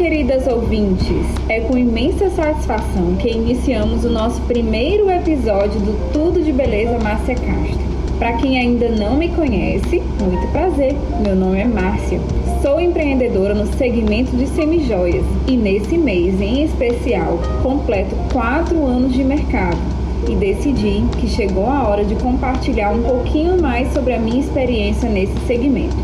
queridas ouvintes! É com imensa satisfação que iniciamos o nosso primeiro episódio do Tudo de Beleza Márcia Castro. Para quem ainda não me conhece, muito prazer. Meu nome é Márcia. Sou empreendedora no segmento de semijoias e nesse mês em especial completo quatro anos de mercado e decidi que chegou a hora de compartilhar um pouquinho mais sobre a minha experiência nesse segmento.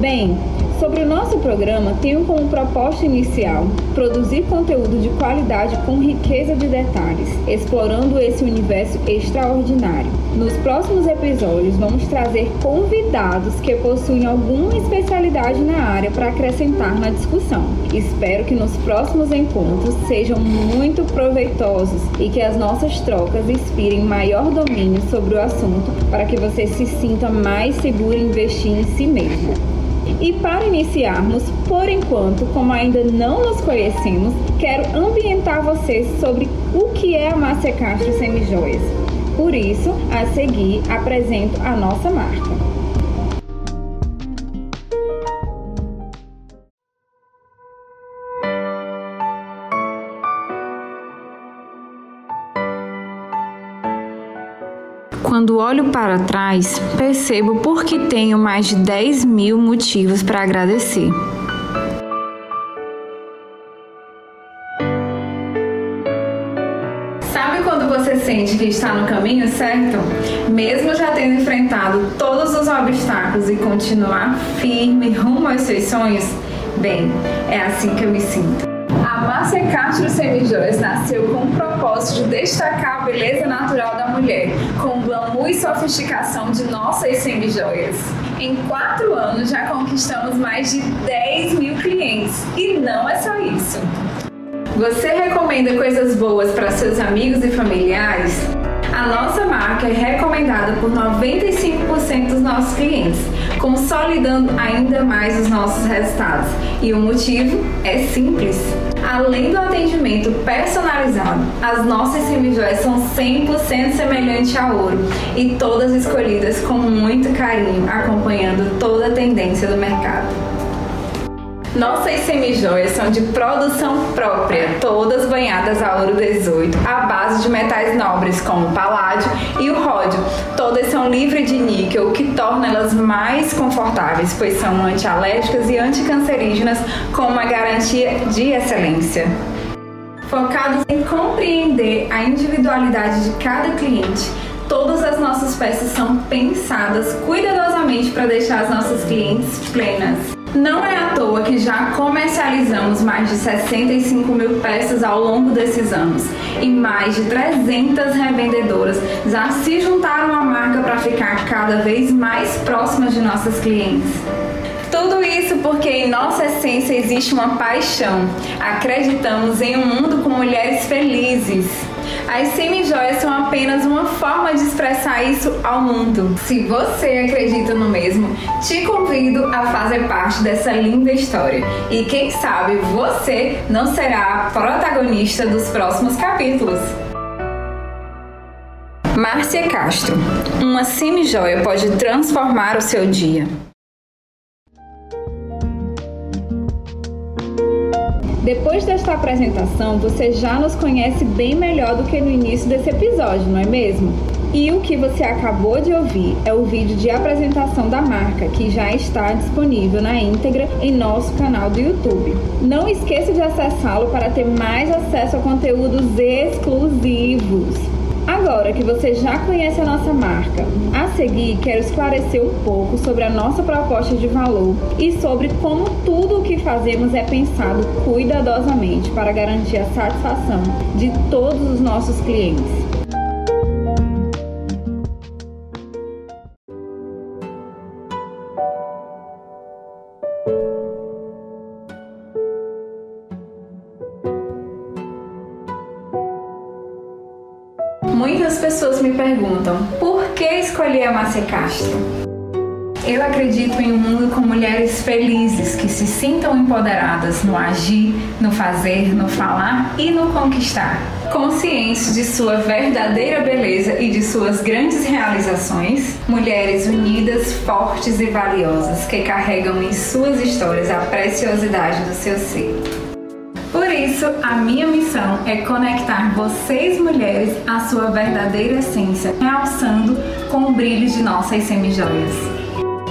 Bem, Sobre o nosso programa, tenho como proposta inicial produzir conteúdo de qualidade com riqueza de detalhes, explorando esse universo extraordinário. Nos próximos episódios, vamos trazer convidados que possuem alguma especialidade na área para acrescentar na discussão. Espero que nos próximos encontros sejam muito proveitosos e que as nossas trocas inspirem maior domínio sobre o assunto para que você se sinta mais seguro em investir em si mesmo. E para iniciarmos, por enquanto, como ainda não nos conhecemos, quero ambientar vocês sobre o que é a Márcia Castro Semijoias. Por isso, a seguir, apresento a nossa marca. Quando olho para trás, percebo por que tenho mais de 10 mil motivos para agradecer. Sabe quando você sente que está no caminho certo? Mesmo já tendo enfrentado todos os obstáculos e continuar firme rumo aos seus sonhos? Bem, é assim que eu me sinto. Márcia Castro Semijoias nasceu com o propósito de destacar a beleza natural da mulher, com o glamour e sofisticação de nossas semijoias. Em quatro anos já conquistamos mais de 10 mil clientes e não é só isso. Você recomenda coisas boas para seus amigos e familiares? A nossa marca é recomendada por 95% dos nossos clientes, consolidando ainda mais os nossos resultados. E o motivo é simples. Além do atendimento personalizado, as nossas semijoias são 100% semelhantes a ouro e todas escolhidas com muito carinho, acompanhando toda a tendência do mercado. Nossas semijoias são de produção própria, todas banhadas a ouro 18, à base de metais nobres como o paládio e o ródio. Todas são livres de níquel, o que torna elas mais confortáveis, pois são antialérgicas e anticancerígenas com uma garantia de excelência. Focados em compreender a individualidade de cada cliente, todas as nossas peças são pensadas cuidadosamente para deixar as nossas clientes plenas. Não é à toa que já comercializamos mais de 65 mil peças ao longo desses anos e mais de 300 revendedoras já se juntaram à marca para ficar cada vez mais próximas de nossas clientes. Tudo isso porque em nossa essência existe uma paixão. Acreditamos em um mundo com mulheres felizes. As semijoias são apenas uma forma de expressar isso ao mundo. Se você acredita no mesmo, te convido a fazer parte dessa linda história. E quem sabe você não será a protagonista dos próximos capítulos. Márcia Castro. Uma semijoia pode transformar o seu dia. Depois desta apresentação, você já nos conhece bem melhor do que no início desse episódio, não é mesmo? E o que você acabou de ouvir é o vídeo de apresentação da marca, que já está disponível na íntegra em nosso canal do YouTube. Não esqueça de acessá-lo para ter mais acesso a conteúdos exclusivos. Agora que você já conhece a nossa marca, a seguir quero esclarecer um pouco sobre a nossa proposta de valor e sobre como tudo o que fazemos é pensado cuidadosamente para garantir a satisfação de todos os nossos clientes. Muitas pessoas me perguntam por que escolhi a Márcia Castro. Eu acredito em um mundo com mulheres felizes que se sintam empoderadas no agir, no fazer, no falar e no conquistar. Conscientes de sua verdadeira beleza e de suas grandes realizações, mulheres unidas, fortes e valiosas que carregam em suas histórias a preciosidade do seu ser. Isso, a minha missão é conectar vocês mulheres à sua verdadeira essência, realçando com o brilho de nossas semijoias.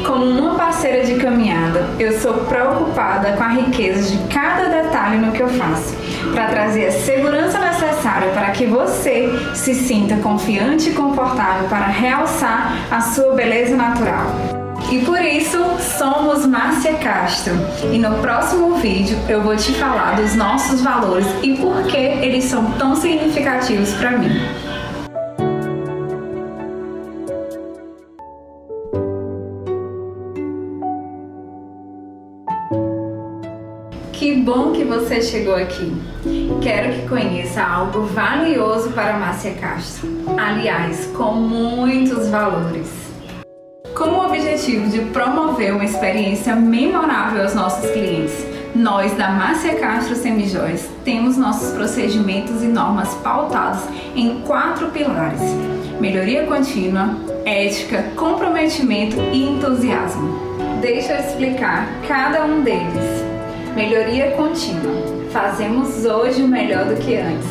Como uma parceira de caminhada, eu sou preocupada com a riqueza de cada detalhe no que eu faço, para trazer a segurança necessária para que você se sinta confiante e confortável para realçar a sua beleza natural. E por isso somos Márcia Castro. E no próximo vídeo eu vou te falar dos nossos valores e por que eles são tão significativos para mim. Que bom que você chegou aqui. Quero que conheça algo valioso para Márcia Castro. Aliás, com muitos valores com o objetivo de promover uma experiência memorável aos nossos clientes. Nós, da Márcia Castro Semijóias, temos nossos procedimentos e normas pautados em quatro pilares: melhoria contínua, ética, comprometimento e entusiasmo. Deixa eu explicar cada um deles. Melhoria contínua. Fazemos hoje melhor do que antes.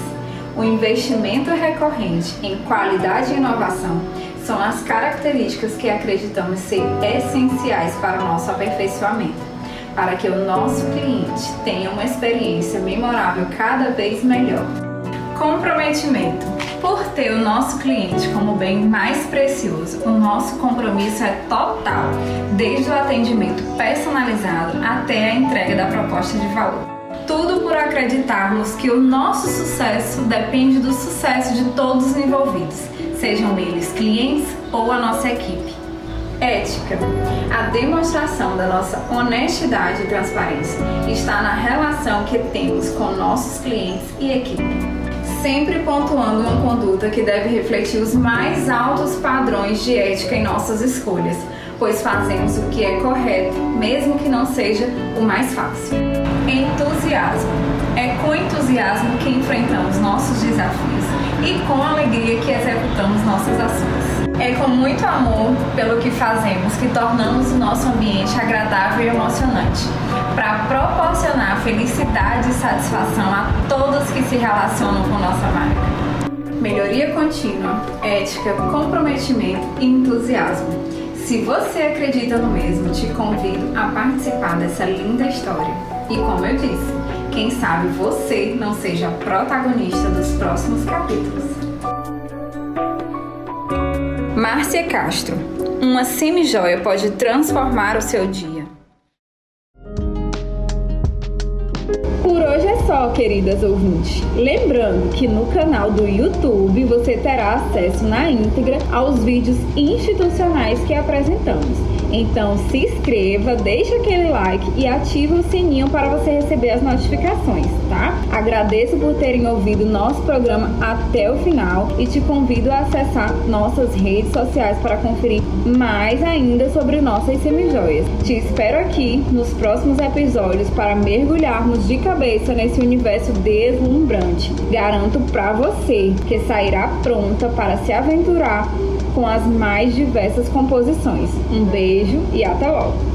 O investimento recorrente em qualidade e inovação são as características que acreditamos ser essenciais para o nosso aperfeiçoamento, para que o nosso cliente tenha uma experiência memorável cada vez melhor. Comprometimento. Por ter o nosso cliente como bem mais precioso, o nosso compromisso é total, desde o atendimento personalizado até a entrega da proposta de valor. Tudo por acreditarmos que o nosso sucesso depende do sucesso de todos os envolvidos sejam eles clientes ou a nossa equipe. Ética. A demonstração da nossa honestidade e transparência está na relação que temos com nossos clientes e equipe. Sempre pontuando uma conduta que deve refletir os mais altos padrões de ética em nossas escolhas, pois fazemos o que é correto, mesmo que não seja o mais fácil. Entusiasmo. É com entusiasmo que enfrentamos nossos desafios e com alegria que executamos nossas ações. É com muito amor pelo que fazemos que tornamos o nosso ambiente agradável e emocionante, para proporcionar felicidade e satisfação a todos que se relacionam com nossa marca. Melhoria contínua, ética, comprometimento e entusiasmo. Se você acredita no mesmo, te convido a participar dessa linda história. E como eu disse, quem sabe você não seja a protagonista dos próximos capítulos. Márcia Castro. Uma semijoia pode transformar o seu dia. Por hoje é só, queridas ouvintes. Lembrando que no canal do YouTube você terá acesso na íntegra aos vídeos institucionais que apresentamos então se inscreva, deixa aquele like e ative o sininho para você receber as notificações, tá? Agradeço por terem ouvido nosso programa até o final e te convido a acessar nossas redes sociais para conferir mais ainda sobre nossas semijoias. Te espero aqui nos próximos episódios para mergulharmos de cabeça nesse universo deslumbrante. Garanto para você que sairá pronta para se aventurar com as mais diversas composições. Um beijo e até logo!